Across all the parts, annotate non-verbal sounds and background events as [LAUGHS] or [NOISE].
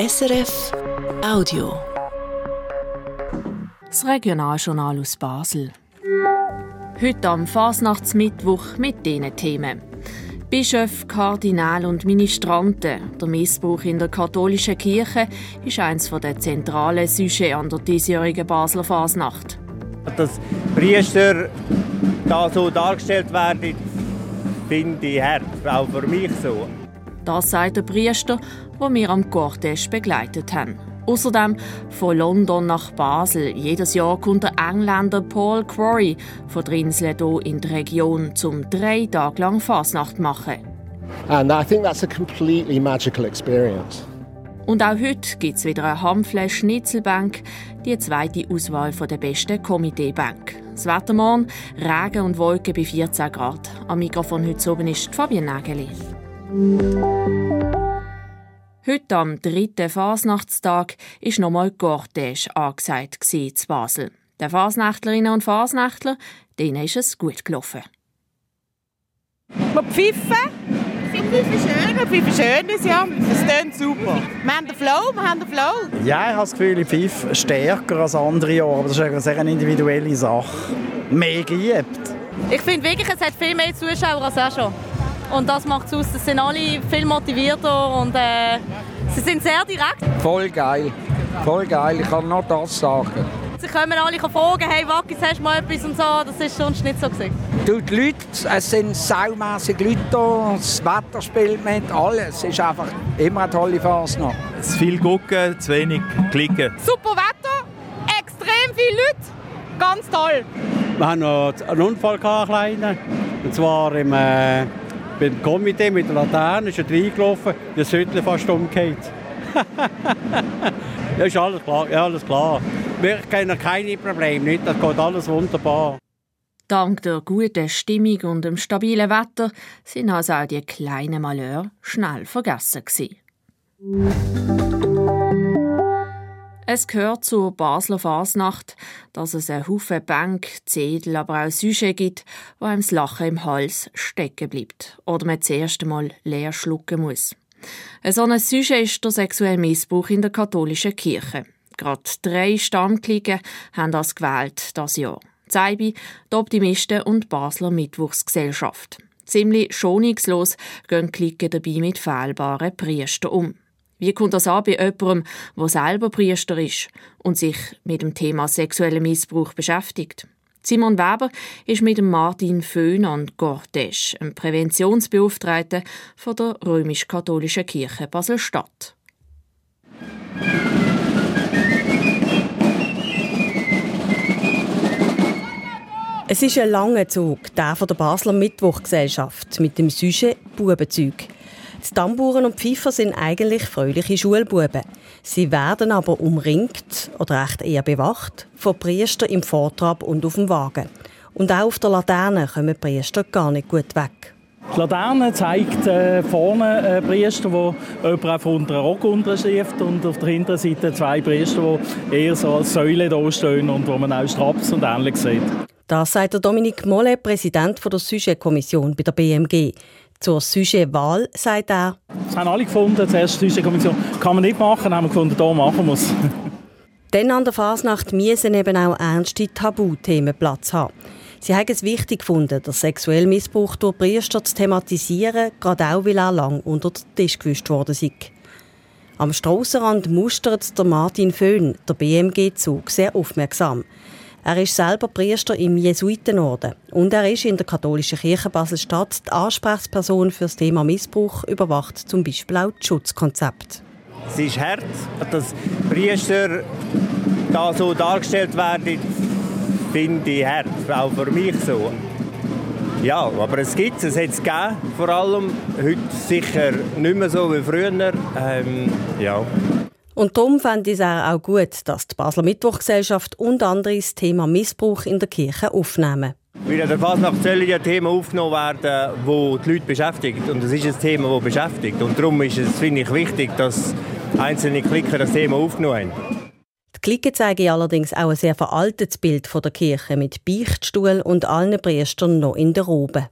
SRF Audio. Das Regionaljournal aus Basel. Heute am Fasnachtsmittwoch mit diesen Themen. Bischöfe, Kardinal und Ministranten. Der Missbrauch in der katholischen Kirche ist eines der zentralen Sujets an der diesjährigen Basler Fasnacht. Dass Priester da so dargestellt werden, finde ich hart, auch für mich so. Das sagt der Priester, den wir am Cortège begleitet haben. Außerdem von London nach Basel. Jedes Jahr kommt der Engländer Paul Quarry von der Insel hier in die Region, um drei Tage lang Fasnacht machen. And I think that's a completely magical experience. Und auch heute gibt es wieder eine Hampfle Schnitzelbank, die zweite Auswahl der besten Komiteebank. Das Wetter morgen, Regen und Wolken bei 14 Grad. Am Mikrofon heute oben ist Fabian Nageli. Heute am dritten Fasnachtstag ist nochmal Cortège angesagt in Basel. Den Fasnächtlerinnen und Fasnächtler, denen ist es gut gelaufen. Wir pfeifen. Wir pfeifen schön. Wir pfeifen schön, ja. Das klingt super. Wir haben den Flow, wir haben den Flow. Ja, ich habe das Gefühl, ich pfeife stärker als andere Jahre, aber das ist eine sehr individuelle Sache. Mehr geübt. Ich finde wirklich, es hat viel mehr Zuschauer als auch schon. Und das macht es aus. Sie sind alle viel motivierter und äh, sie sind sehr direkt. Voll geil. Voll geil. Ich kann nur das sagen. Sie können alle fragen, hey Wackis, hast du mal etwas und so. Das ist sonst nicht so. Gewesen. Du, die Leute, es sind saumässige Leute da, das Wetter spielt mit, alles. Es ist einfach immer eine tolle Phase noch. Zu viel gucken, zu wenig klicken. Super Wetter, extrem viele Leute, ganz toll. Wir haben noch einen Unfall gehabt, einen kleinen. Und zwar im, äh, beim Komitee mit der Laterne ist er reingelaufen, der Südle fast umgekehrt. [LAUGHS] ja, ist alles klar. Ja, alles klar. Wir kennen keine Probleme, nicht. das geht alles wunderbar. Dank der guten Stimmung und dem stabilen Wetter sind also auch die kleinen Malheurs schnell vergessen gewesen. Es gehört zur Basler Fasnacht, dass es einen Haufen Bank, Zedel, aber auch Sujet gibt, wo einem das Lachen im Hals stecken bleibt oder man das erste Mal leer schlucken muss. So ein Sujet ist der sexuelle Missbrauch in der katholischen Kirche. Gerade drei Stammklicken haben das gewählt das Jahr. Zeibi, die Optimisten und die Basler Mittwochsgesellschaft. Ziemlich schonungslos gehen Klicken dabei mit fehlbaren Priestern um. Wie kommt das an bei jemandem, der selber Priester ist und sich mit dem Thema sexueller Missbrauch beschäftigt? Simon Weber ist mit Martin Föhn und Cortes, einem Präventionsbeauftragten von der römisch-katholischen Kirche Basel-Stadt. Es ist ein langer Zug, der von der Basler Mittwochgesellschaft mit dem Sujet Bubenzeug. Die Tamburen und Pfeifer sind eigentlich fröhliche Schulbuben. Sie werden aber umringt, oder echt eher bewacht, von Priestern im Vortrab und auf dem Wagen. Und auch auf der Laterne kommen Priester gar nicht gut weg. Die Laterne zeigt äh, vorne einen Priester, der jemand auf unteren Rock unterschrift und auf der hinteren Seite zwei Priester, die eher so als Säule da stehen und wo man auch Straps und ähnlich sieht. Das sagt der Dominik Molle, Präsident der Sujet-Kommission bei der BMG. Zur Sujet-Wahl sagt er. Das haben alle gefunden, die erste Sujet-Kommission kann man nicht machen, haben wir gefunden, da machen wir es. [LAUGHS] Dann an der Fasnacht müssen eben auch ernste Tabuthemen Platz haben. Sie haben es wichtig gefunden, den sexuellen Missbrauch durch Priester zu thematisieren, gerade auch, weil er lang unter den Tisch gewischt worden ist. Am Strassenrand mustert der Martin Föhn, der BMG-Zug, sehr aufmerksam. Er ist selber Priester im Jesuitenorden und er ist in der katholischen Kirche Basel-Stadt die Ansprechperson für das Thema Missbrauch, überwacht zum Beispiel auch das Schutzkonzept. Es ist hart, dass Priester da so dargestellt werden, finde ich hart, auch für mich so. Ja, aber es gibt es, es hat es gegeben, vor allem heute sicher nicht mehr so wie früher. Ähm, ja. Und darum fände ich es auch gut, dass die Basler Mittwochgesellschaft und andere das Thema Missbrauch in der Kirche aufnehmen. Weil der Fasnacht sollen ja Themen aufgenommen werden, die die Leute beschäftigt. Und das ist ein Thema, das beschäftigt. Und darum ist es, finde ich, wichtig, dass einzelne Klicker das Thema aufgenommen haben. Die Klicken zeigen allerdings auch ein sehr veraltetes Bild von der Kirche mit Beichtstuhl und allen Priestern noch in der Robe.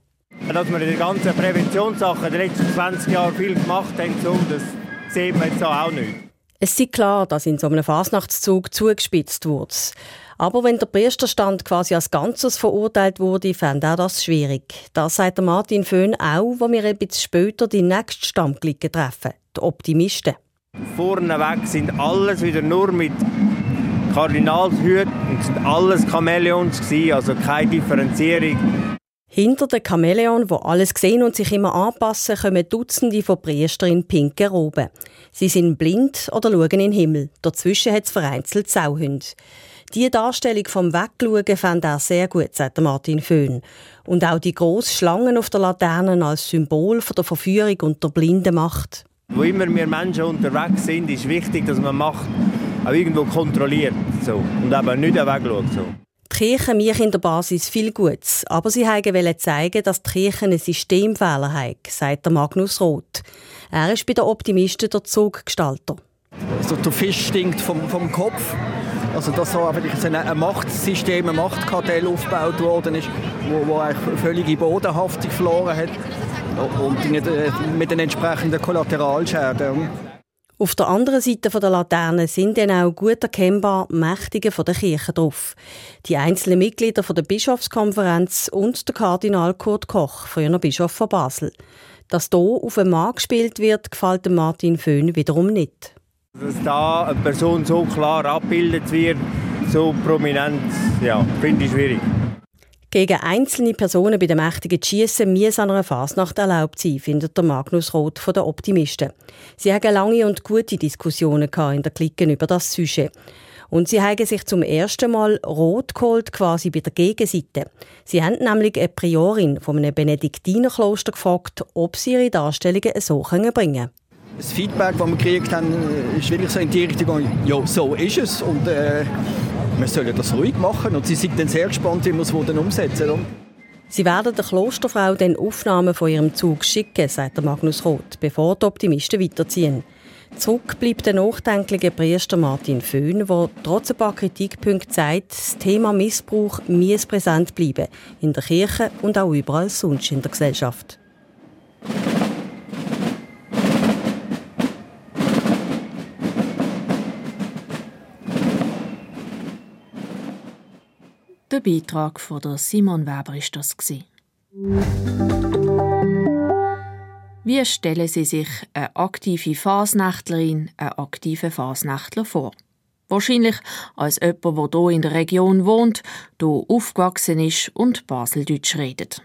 Dass wir in den ganzen Präventionssachen in den letzten 20 Jahren viel gemacht haben, so, das sieht man jetzt auch nicht. Es ist klar, dass in so einem Fasnachtszug zugespitzt wurde. Aber wenn der Priesterstand quasi als Ganzes verurteilt wurde, fand er das schwierig. Das sagt Martin Föhn auch, wo wir ein bisschen später die nächste Stammklicke treffen, die Optimisten. Vorneweg sind alles wieder nur mit Kardinalshüten sind alles Chamäleons also keine Differenzierung. Hinter den Chamäleon, wo alles sehen und sich immer anpassen, kommen Dutzende von Priestern in pinken Roben. Sie sind blind oder schauen in den Himmel. Dazwischen hat es vereinzelt Sauhunde. Diese Darstellung vom Wegschauen fand er sehr gut, sagt Martin Föhn. Und auch die grossen Schlangen auf der Laterne als Symbol der Verführung und der blinden Macht. Wo immer wir Menschen unterwegs sind, ist wichtig, dass man Macht auch irgendwo kontrolliert so, und eben nicht wegschaut. So. Die Kirche mich in der Basis viel Gutes, aber sie wollten zeigen, dass die Kirche einen Systemfehler hat, sagt Magnus Roth. Er ist bei den Optimisten der Zuggestalter. Also der Fisch stinkt vom, vom Kopf. Also dass so ein Machtsystem, ein Machtkartell aufgebaut worden ist, wo, wo völlige Bodenhaftung verloren hat und äh, mit den entsprechenden Kollateralschäden. Auf der anderen Seite der Laterne sind dann auch gut erkennbar Mächtige der Kirche drauf. Die einzelnen Mitglieder der Bischofskonferenz und der Kardinal Kurt Koch, früher Bischof von Basel. Dass hier auf einen Mann gespielt wird, gefällt Martin Föhn wiederum nicht. Dass da eine Person so klar abgebildet wird, so prominent, ja, finde ich schwierig. Gegen einzelne Personen bei den mächtigen Schiessen muss an einer Fasnacht erlaubt sein, findet der Magnus Roth von den Optimisten. Sie haben lange und gute Diskussionen in der Clique über das Sujet. Und sie haben sich zum ersten Mal rot geholt, quasi bei der Gegenseite. Sie haben nämlich eine Priorin von einem Benediktinerkloster gefragt, ob sie ihre Darstellungen so bringen können. Das Feedback, das wir gekriegt haben, ist wirklich so in die Richtung, ja, so ist es. Und, äh, wir sollen das ruhig machen. Und sie sind dann sehr gespannt, wie wir es umsetzen wollen. Sie werden der Klosterfrau dann Aufnahmen von ihrem Zug schicken, sagt Magnus Roth, bevor die Optimisten weiterziehen. Zurück bleibt der nachdenkliche Priester Martin Föhn, der trotz ein paar Kritikpunkten sagt, das Thema Missbrauch muss präsent bleiben, in der Kirche und auch überall sonst in der Gesellschaft. Der Beitrag von der Simon Weber ist das Wie stellen Sie sich eine aktive Fasnächtlerin, einen aktiven Fasnächtler vor? Wahrscheinlich als jemand, der hier in der Region wohnt, hier aufgewachsen ist und Baseldeutsch redet.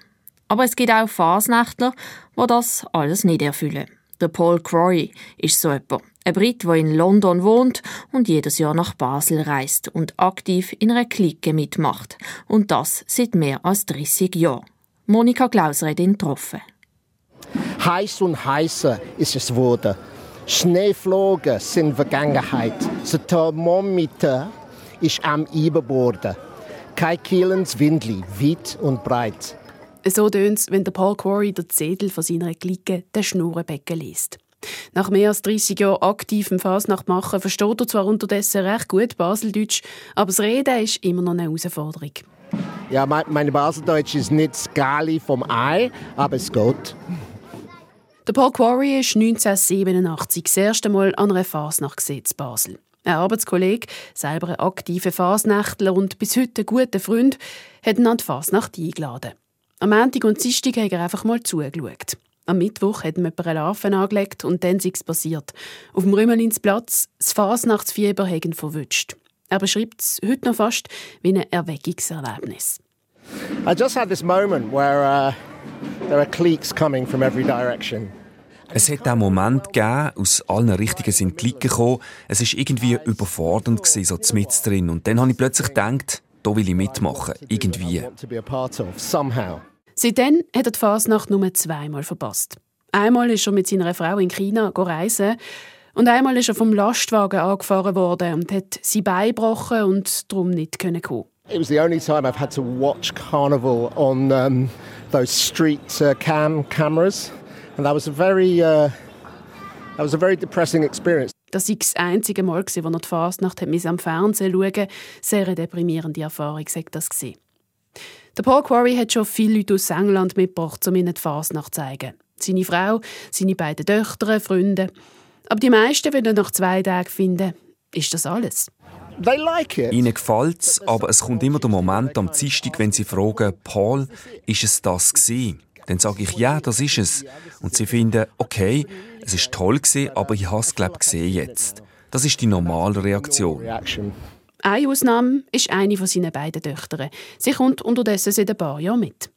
Aber es gibt auch Fasnächtler, die das alles nicht erfüllen. Der Paul Croy ist so jemand. Ein Brit, der in London wohnt und jedes Jahr nach Basel reist und aktiv in einer Clique mitmacht. Und das seit mehr als 30 Jahren. Monika Klauser hat ihn getroffen. Heiß und heißer ist es geworden. Schneeflogen sind Vergangenheit. Das Thermometer ist am Überborden. Kein Kielens Windli, weit und breit. So tönt es, wenn der Paul Quarry der Zettel von seiner Clique den Schnurrenbecken liest. Nach mehr als 30 Jahren aktivem Fasnachtmachen versteht er zwar unterdessen recht gut Baseldeutsch, aber das Reden ist immer noch eine Herausforderung. Ja, meine Baseldeutsch ist nicht Skali vom Ei, aber es geht. Der Paul Quarry ist 1987 das erste Mal an einer Fasnacht in Basel. Ein Arbeitskollege, selber ein aktiver Fasnächtler und bis heute ein guter Freund, hat ihn an die Fasnacht eingeladen. Am Montag und Dienstag hat er einfach mal zugeschaut. Am Mittwoch hat ihm eine Larve angelegt und dann ist es passiert. Auf dem Rümmelinsplatz, das Fasnachtsfieber hat ihn verwünscht. Er beschreibt es heute noch fast wie ein Erweckungserlebnis. I just had this moment where uh, there are cliques coming from every direction. Es hat einen Moment gegeben, aus allen Richtungen sind Klicken gekommen. Es war irgendwie überfordernd, so mit drin. Und dann habe ich plötzlich gedacht, da will ich mitmachen, irgendwie. Seitdem hat er die Fasnacht nur zweimal verpasst. Einmal ist er mit seiner Frau in China reisen und einmal ist er vom Lastwagen angefahren worden und hat sie beigebrochen und darum nicht kommen It was the only time I've had to watch Carnival on um, those street uh, cam cameras, and that was a very, uh, that was a very depressing experience. Das war das einzige Mal, wo er die Fasnacht am Fernsehen schauen musste. Sehr deprimierende Erfahrung, sagt das. Gewesen. Der Paul Quarry hat schon viele Leute aus England mitgebracht, um ihnen die Fasnacht zu zeigen. Seine Frau, seine beiden Töchter, Freunde. Aber die meisten würden nach zwei Tagen finden, ist das alles? They like it. Ihnen gefällt es, aber es kommt immer der Moment am Dienstag, wenn sie fragen, Paul, ist es das gewesen? Dann sage ich, ja, das ist es. Und sie finden, okay, es ist toll gewesen, aber ich habe es, glaube gesehen jetzt. Das ist die normale Reaktion. Eine Ausnahme ist eine von seinen beiden Töchtern. Sie kommt unterdessen seit ein paar Jahren mit.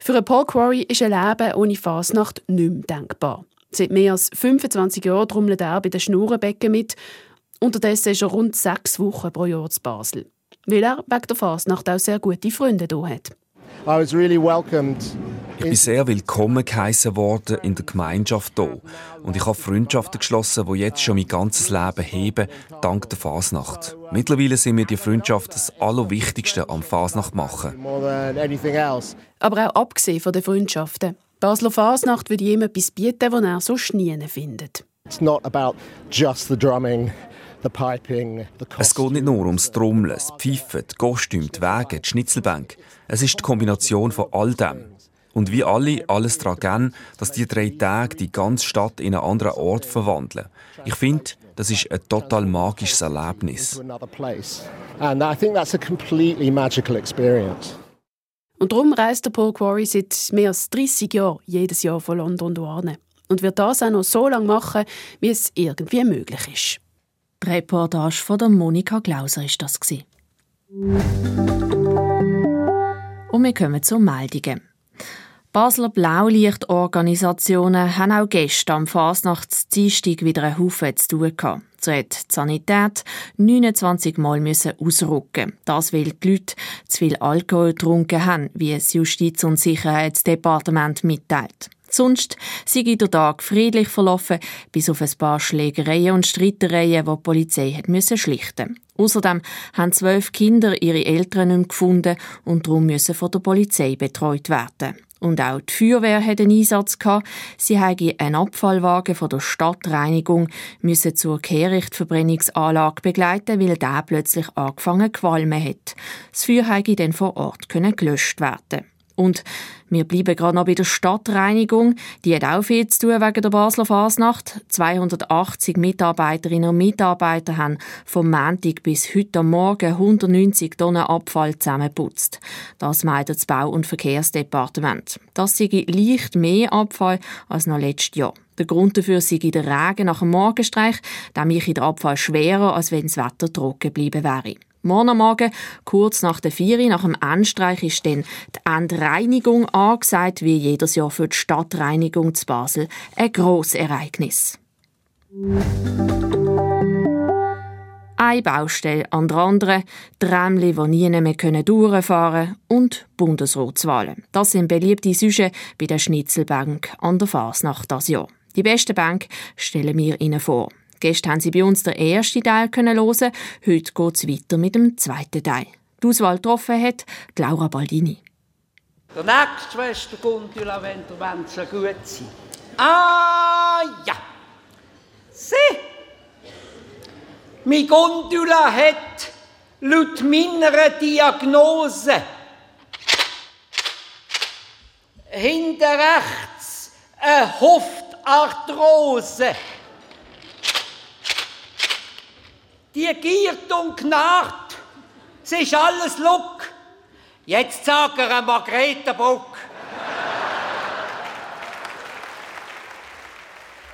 Für Paul Quarry ist ein Leben ohne Fasnacht nicht mehr denkbar. Seit mehr als 25 Jahren trommelt er bei den Schnurrenbecken mit. Unterdessen ist er rund sechs Wochen pro Jahr zu Basel. Weil er wegen der Fasnacht auch sehr gute Freunde hier hat. I was really welcomed ich bin sehr willkommen geheißen worden in der Gemeinschaft hier. Und ich habe Freundschaften geschlossen, die jetzt schon mein ganzes Leben heben, dank der Fasnacht. Mittlerweile sind mir die Freundschaften das Allerwichtigste am Fasnacht machen. Aber auch abgesehen von den Freundschaften. Basler Fasnacht würde ihm etwas bieten, das er so nie findet. It's not about just the drumming. Es geht nicht nur ums Trommeln, das Pfeifen, die Kostüme, die Wege, die Schnitzelbank. Es ist die Kombination von all dem. Und wie alle alles daran gehen, dass die drei Tage die ganze Stadt in einen anderen Ort verwandeln. Ich finde, das ist ein total magisches Erlebnis. Und darum reist der Paul Quarry seit mehr als 30 Jahren jedes Jahr von London hierher. Und wird das auch noch so lange machen, wie es irgendwie möglich ist. Die Reportage von der Monika Glauser ist das. Und wir kommen zu Meldungen. Basler Blaulichtorganisationen haben auch gestern am Fasnachtsdienstag wieder einen Haufen zu tun gehabt. So hat die Sanität 29 Mal müssen ausrücken. Das, weil die Leute zu viel Alkohol getrunken haben, wie das Justiz- und Sicherheitsdepartement mitteilt. Sonst sei der Tag friedlich verlaufen, bis auf ein paar Schlägereien und Streitereien, die die Polizei hat müssen schlichten Außerdem haben zwölf Kinder ihre Eltern nicht gefunden und darum müssen von der Polizei betreut werden. Und auch die Feuerwehr hat einen Einsatz gehabt. Sie haben einen Abfallwagen von der Stadtreinigung müssen zur Kehrichtverbrennungsanlage begleiten, weil der plötzlich angefangen qualmen hat. Das Feuer konnte dann vor Ort gelöscht werden. Und wir bleiben gerade noch bei der Stadtreinigung. Die hat auch viel zu tun wegen der Basler Fasnacht. 280 Mitarbeiterinnen und Mitarbeiter haben vom Montag bis heute am Morgen 190 Tonnen Abfall zusammengeputzt. Das meint das Bau- und Verkehrsdepartement. Das sei leicht mehr Abfall als noch letztes Jahr. Der Grund dafür sei der Regen nach dem Morgenstreich, der mich der Abfall schwerer, als wenn das Wetter trocken geblieben wäre. Morgen Morgen, kurz nach der Vieri, nach dem Endstreich, ist dann die Endreinigung angesagt, wie jedes Jahr für die Stadtreinigung zu Basel. Ein grosses Ereignis. Eine Baustelle an der anderen, Trämli, die nie mehr durchfahren können und Bundesratswahlen. Das sind beliebte Süche bei der Schnitzelbank an der Fasnacht das Jahr. Die beste Bank stellen wir Ihnen vor. Gestern haben Sie bei uns den ersten Teil hören. Heute geht es weiter mit dem zweiten Teil. Die Auswahl getroffen hat Laura Baldini. Der nächste Schwester Gundula, wenn du so gut sein. Ah ja! Sieh! Mein Gundula hat laut meiner Diagnose hinter rechts eine Hoftarthrose. Die giert und knarrt. Es ist alles Luck. Jetzt sag er Margrethe Bruck.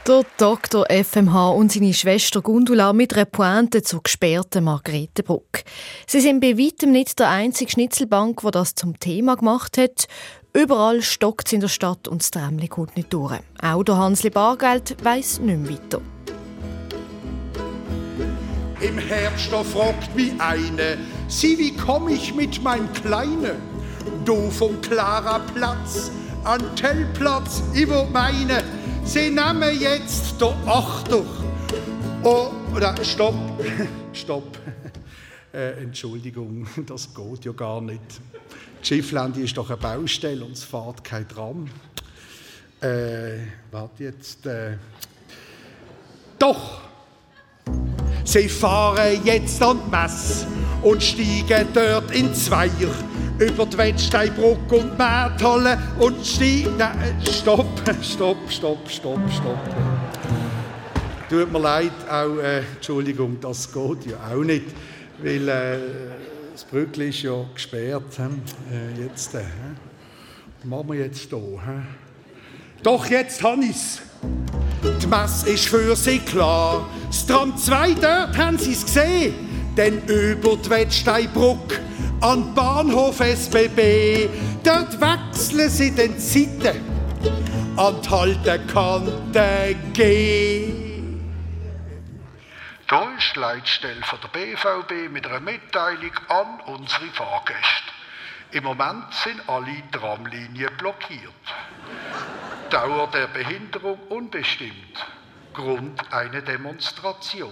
Der Dr. FMH und seine Schwester Gundula mit einer Pointe zur gesperrten Margrethenbruck. Sie sind bei weitem nicht der einzige Schnitzelbank, der das zum Thema gemacht hat. Überall stockt es in der Stadt und das Trämli kommt nicht durch. Auch der Hansli Bargeld weiss nicht mehr weiter. Im Herbst, da fragt mich eine, sie, wie komm ich mit meinem Kleine? Du vom Clara Platz an Tellplatz über meine, sie nehmen jetzt der Achter. Oh, oder stopp, [LAUGHS] stopp. [LAUGHS] Äh, Entschuldigung, [LAUGHS] das geht ja gar nicht. Schifflandi ist doch eine Baustelle und es fährt kein Tram. Äh, warte jetzt. Äh, doch! Sie fahren jetzt an die Messe und steigen dort in Zweier über die Wettsteinbrücke und Mähthalle und steigen... Nein, stopp, [LAUGHS] stopp, stopp, stopp, stopp. Tut mir leid, auch, äh, Entschuldigung, das geht ja auch nicht, weil äh, das Brückli ist ja gesperrt. Äh, jetzt, äh, was machen wir jetzt hier? Doch, jetzt habe ich. Die Messe ist für sie klar. Das Tram 2, dort haben sie es gesehen. Denn über die Wettsteinbrücke an Bahnhof SBB, dort wechseln sie den Zeiten an die Haltekante G. Hier ist die Leitstelle der BVB mit einer Mitteilung an unsere Fahrgäste. Im Moment sind alle Tramlinien blockiert. Dauer der Behinderung unbestimmt. Grund eine Demonstration.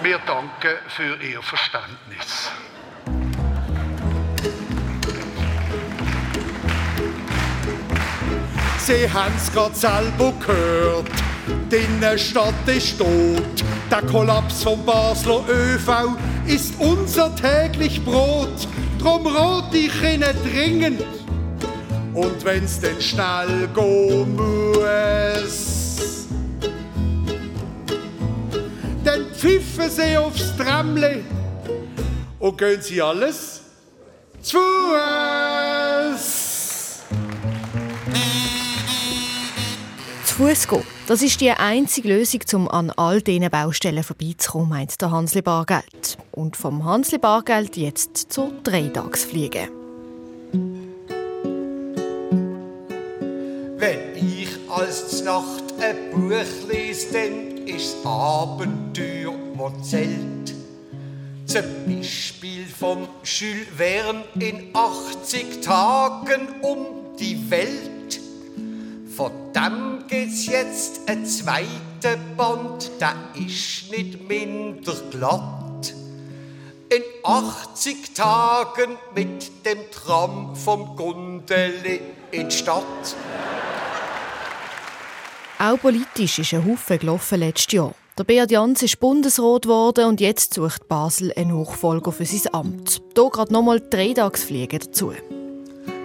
Wir danken für Ihr Verständnis. Sie haben es gerade selber gehört. Die Innenstadt ist tot. Der Kollaps vom Basler ÖV ist unser täglich Brot. Drum rot ich Ihnen dringend. Und wenn's denn schnell gehen muss, dann pfiffen Sie aufs Tramle und gehen Sie alles zu Fuß. Zu Fuß gehen. Das ist die einzige Lösung, um an all diesen Baustellen vorbeizukommen, meint der Hansli Bargeld. Und vom Hansli Bargeld jetzt zur Dreitagsfliege. Als Nacht ein Buch lese, dann ist das Abenteuer, das zählt. Zum Beispiel vom Jules Verne in 80 Tagen um die Welt. Von dem gibt's jetzt ein zweiter Band, der ist nicht minder glatt. In 80 Tagen mit dem Tram vom Gundeli in die Stadt. Auch politisch ist ein Haufen gelaufen letztes Jahr. Der Beat Jans ist Bundesrat geworden und jetzt sucht Basel einen Nachfolger für sein Amt. Hier gerade nochmal drei Tagsfliegen dazu.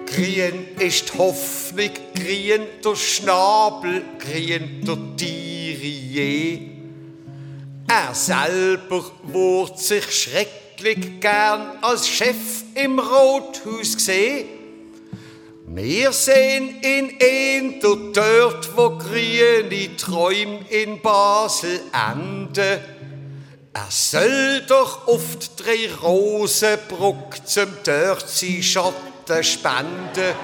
Grien ist die Hoffnung, grien der Schnabel, grien der Tiere. Er selber wurde sich schrecklich gern als Chef im Rothaus gesehen. Wir sehen ihn eher dort, wo grüne Träume in Basel enden. Er soll doch die drei Rosenbrück zum dort sein Schatten spenden.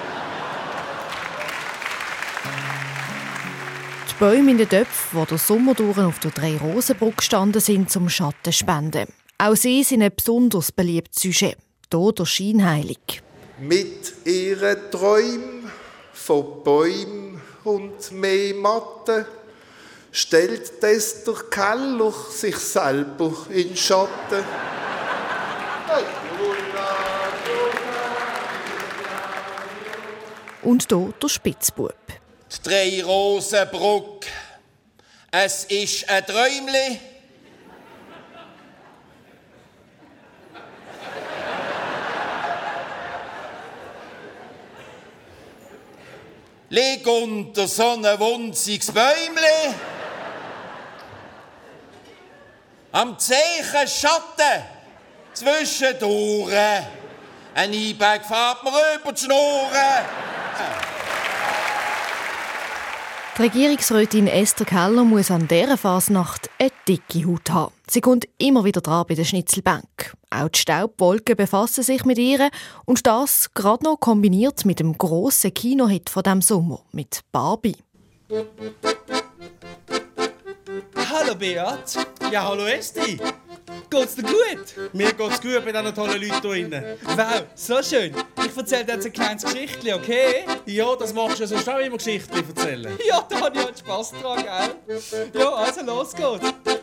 Die Bäume in den Töpfen, die der Sommer durch auf der drei Rosenbrücke gestanden sind, zum Schatten spenden. Auch sie sind ein besonders beliebtes Sujet. Hier der Scheinheilig. Mit ihren Träumen von Bäumen und mehr Matten stellt das der Keller sich selber in Schatten. Und hier der Spitzbub. Die drei Rosenbrück. Es ist ein Träumli. Leg unter so ein wunziges Bäumli. Am Zeichen Schatten zwischendurch. Ein E-Bag fährt mir über die Schnurren. Die Regierungsrätin Esther Keller muss an dieser Fasnacht eine dicke Haut haben. Sie kommt immer wieder dran bei der Schnitzelbank. Auch die Staubwolken befassen sich mit ihr und das gerade noch kombiniert mit dem grossen Kinohit von dem Sommer, mit Barbie. Hallo Beat. Ja, hallo Esti. Geht's dir gut? Mir geht's gut mit diesen tollen Leuten hier drinnen. Wow, so schön. Ich erzähle dir jetzt ein kleines Geschichtchen, okay? Ja, das machst du ja sonst auch immer Geschichten erzählen. Ja, da habe ich halt Spass dran, gell? Ja, also los geht's.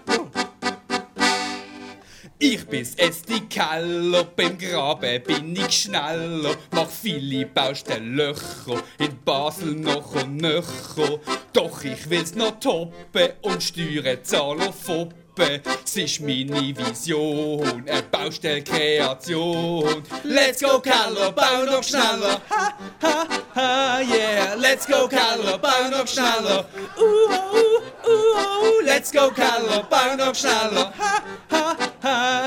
Ich bin's Esti Keller, beim Graben bin ich schneller, mach viele Baustelllöcher, in Basel noch und nöcher. Doch ich will's noch toppen und Steuern zahlen foppen. Es ist meine Vision, eine Baustellkreation. Let's go Keller, bau noch schneller. Ha, ha, ha, yeah. Let's go Keller, bau noch schneller. Uh, uh, uh, uh. Let's go Keller, bau noch schneller. Ha,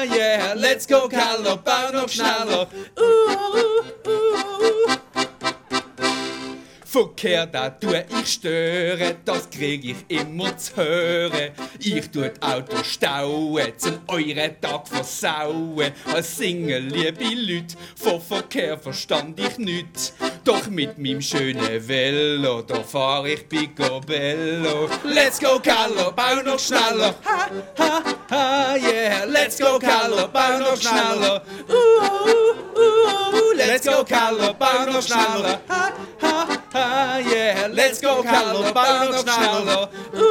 yeah. Let's go bau noch schneller. Uh. Verkehr, da tue ich stören, das krieg ich immer zu hören. Ich tue Auto stauen, zum euren Tag versauen. Als Single, liebe Leute, von Verkehr verstand ich nüt. Doch mit meinem schönen Velo, da fahr ich Picobello. Let's go, Carlo, bau noch schneller. Ha, ha, ha, yeah. Let's go, Carlo, bau noch schneller. Uh, uh, uh. Let's go, Carlo, bau noch schneller. Ha, ha, ha, yeah. Let's go, Carlo, bau noch schneller. Uh,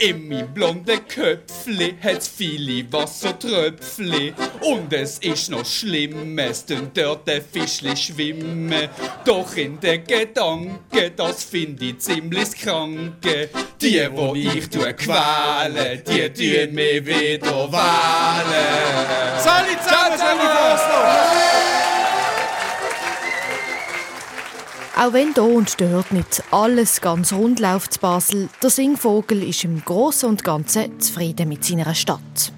In meinem blonden Köpfli hat's viele Wassertröpfli. Und es ist noch Schlimmes, denn dort der Fischli schwimmen. Doch in den Gedanken, das find ich ziemlich kranke. Die, wo ich tue quälen, die tun mich wieder wählen. Sali zusammen, Sali Fasnacht! Auch wenn hier und dort nicht alles ganz rund läuft zu Basel, der Singvogel ist im Großen und Ganzen zufrieden mit seiner Stadt.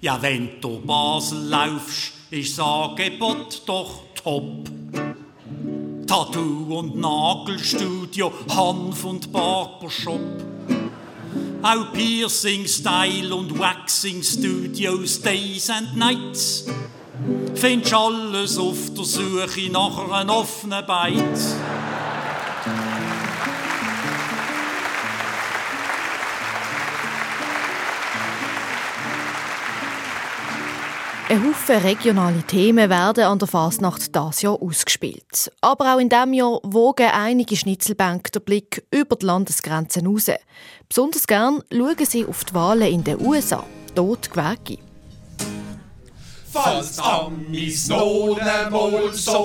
Ja, wenn du Basel laufst, ist das Angebot doch top. Tattoo- und Nagelstudio, Hanf- und Barbershop. Auch Piercing, Style und Waxing Studios, Days and Nights. Findest alles auf der Suche nach einem offenen Beiz. Ein Haufen regionale Themen werden an der Fasnacht das Jahr ausgespielt. Aber auch in diesem Jahr wogen einige Schnitzelbänke den Blick über die Landesgrenzen raus. Besonders gern schauen sie auf die Wahlen in den USA. Dort Gewäge. Falls Amis so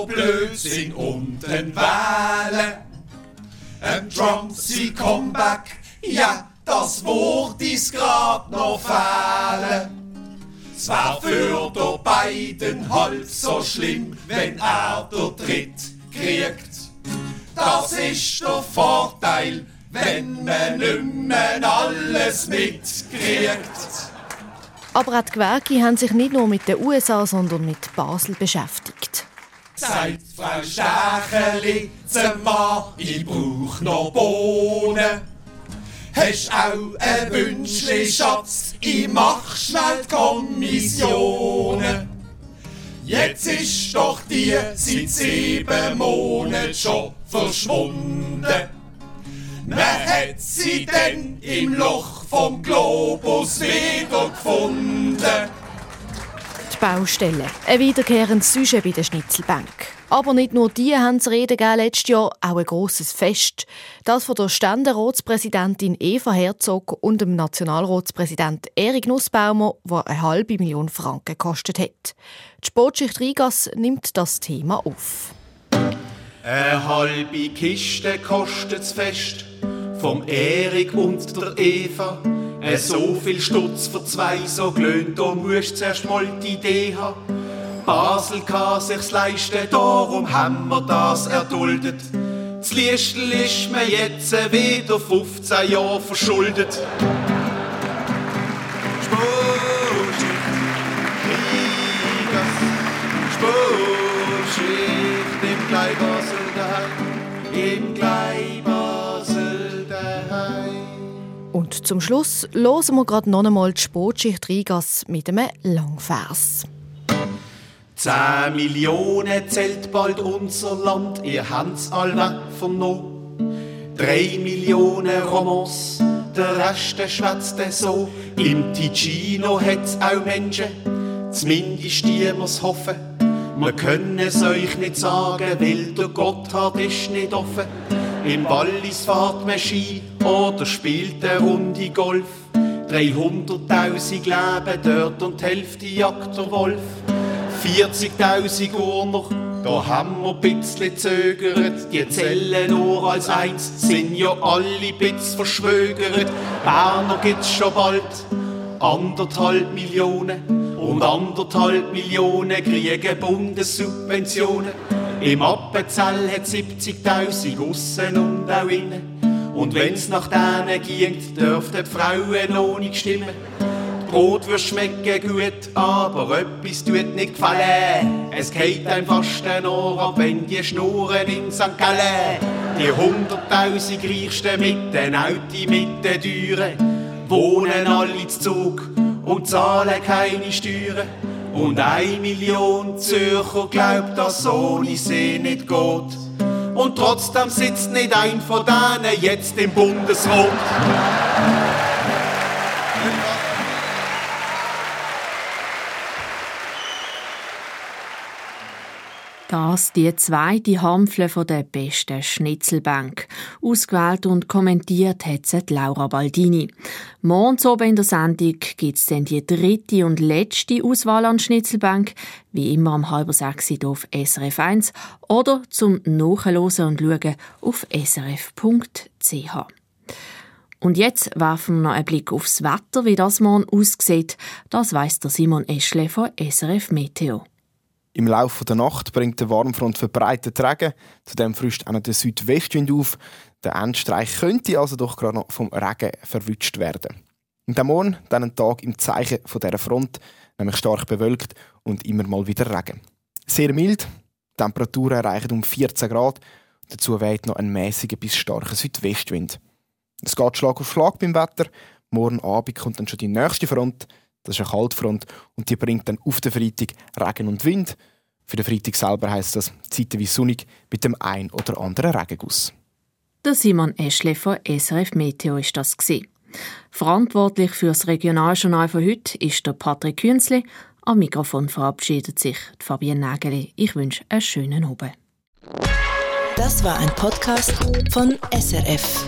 blöd sind und den wählen. Ein Trump sie Comeback, ja, das Wort ist grad noch fehlen. Es wär für der beiden halb so schlimm, wenn er der Tritt kriegt. Das ist der Vorteil, wenn man nimmer alles mitkriegt. Aber auch die Gewerke haben sich nicht nur mit den USA, sondern mit Basel beschäftigt. Sagt Frau Stacheli zum Mann, ich brauch noch Bohnen. Hast auch ein Wünschli, Schatz, ich mach schnell die Kommissionen. Jetzt ist doch die seit sieben Monaten schon verschwunden. Man hat sie denn im Loch vom Globus wiedergefunden. Die Baustelle. Ein wiederkehrendes Sujet bei der Schnitzelbank. Aber nicht nur die haben zu reden letztes Jahr, auch ein grosses Fest. Das von der Ständeratspräsidentin Eva Herzog und dem Nationalratspräsident Erik Nussbaumer, der eine halbe Million Franken gekostet hat. Die Sportschicht Rigas nimmt das Thema auf. Eine halbe Kiste kostet's fest, vom Erik und der Eva. Äh, so viel Stutz für zwei so glöhnt, da musst zuerst mal die Idee haben. Basel kann sich's leisten, darum haben wir das erduldet. Das Liestl ist mir jetzt wieder 15 Jahre verschuldet. Sportschicht im Kleinbasel daheim, im Kleinbasel Und zum Schluss hören wir gerade noch einmal die Sportschicht Rigas mit einem Langvers. Zehn Millionen zählt bald unser Land, ihr habt's alle vernommen. Drei Millionen Romans, der Rest der schwätzt so. Im Ticino hat's auch Menschen, zumindest die wir's hoffen. Wir können es euch nicht sagen, weil der Gotthard ist nicht offen. Im Wallis fahrt man Ski oder spielt eine Runde Golf. 300.000 leben dort und die jagt der Wolf. 40.000 Urner Da haben wir bisschen zögert, die Zellen nur als eins sind ja alle bitz verschwögert. Berner gibt's schon bald anderthalb Millionen und anderthalb Millionen kriegen Bundessubventionen. Im Appenzell hat 70.000 aussen und auch innen. Und wenn's nach denen ging, dürften die Frauen noch nicht stimmen. Brot wird schmecken gut, aber etwas tut nicht gefallen. Es geht einem fast ein Ohr ab, wenn die schnurren in St. Gallen. Die hunderttausend Reichsten mit den Autos, mit den Türen, wohnen alle zu Zug und zahlen keine Steuern. Und eine Million Zürcher glaubt, dass ohne See nicht geht. Und trotzdem sitzt nicht ein von denen jetzt im Bundesrat. Das die zweite Hampfle von der besten Schnitzelbank. Ausgewählt und kommentiert hat sie Laura Baldini. Morgen oben in der Sendung gibt es dann die dritte und letzte Auswahl an Schnitzelbank, wie immer am halber sechs auf SRF 1 oder zum Nachhören und Schauen auf srf.ch. Und jetzt werfen wir noch einen Blick aufs Wetter, wie das morgen aussieht. Das weiss der Simon Eschle von SRF Meteo. Im Laufe der Nacht bringt der Warmfront verbreitet Regen. Zudem frischt auch noch der Südwestwind auf. Der Endstreich könnte also doch gerade noch vom Regen verwünscht werden. Und am Morgen dann ein Tag im Zeichen von dieser Front, nämlich stark bewölkt und immer mal wieder Regen. Sehr mild, Temperaturen erreichen um 14 Grad. Dazu weht noch ein mäßiger bis starker Südwestwind. Es geht Schlag auf Schlag beim Wetter. Morgen Abend kommt dann schon die nächste Front. Das ist eine Kaltfront und die bringt dann auf den Freitag Regen und Wind. Für den Freitag selber heisst das wie sonnig mit dem ein oder anderen Regenguss. Der Simon Eschle von SRF Meteo ist das Verantwortlich für das Regionaljournal von heute ist der Patrick Künzli. Am Mikrofon verabschiedet sich Fabienne Nägeli. Ich wünsche einen schönen Abend. Das war ein Podcast von SRF.